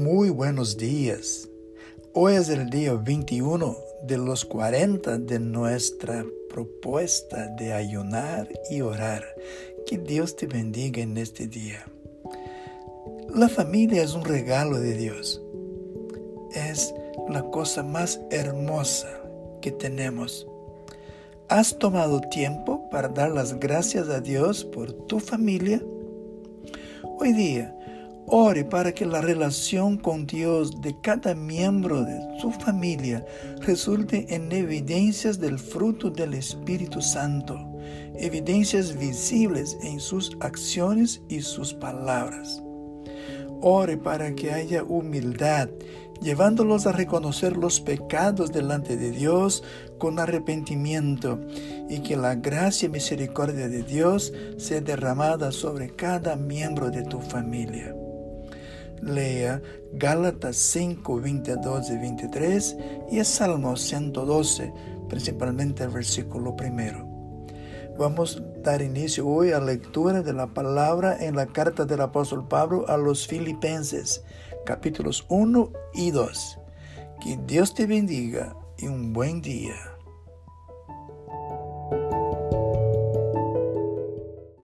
Muy buenos días. Hoy es el día 21 de los 40 de nuestra propuesta de ayunar y orar. Que Dios te bendiga en este día. La familia es un regalo de Dios. Es la cosa más hermosa que tenemos. ¿Has tomado tiempo para dar las gracias a Dios por tu familia? Hoy día, ore para que la relación con Dios de cada miembro de su familia resulte en evidencias del fruto del Espíritu Santo, evidencias visibles en sus acciones y sus palabras. Ore para que haya humildad, llevándolos a reconocer los pecados delante de Dios con arrepentimiento y que la gracia y misericordia de Dios sea derramada sobre cada miembro de tu familia. Lea Gálatas 5, 22 y 23 y el Salmo 112, principalmente el versículo primero. Vamos a dar inicio hoy a la lectura de la palabra en la carta del apóstol Pablo a los filipenses, capítulos 1 y 2. Que Dios te bendiga y un buen día.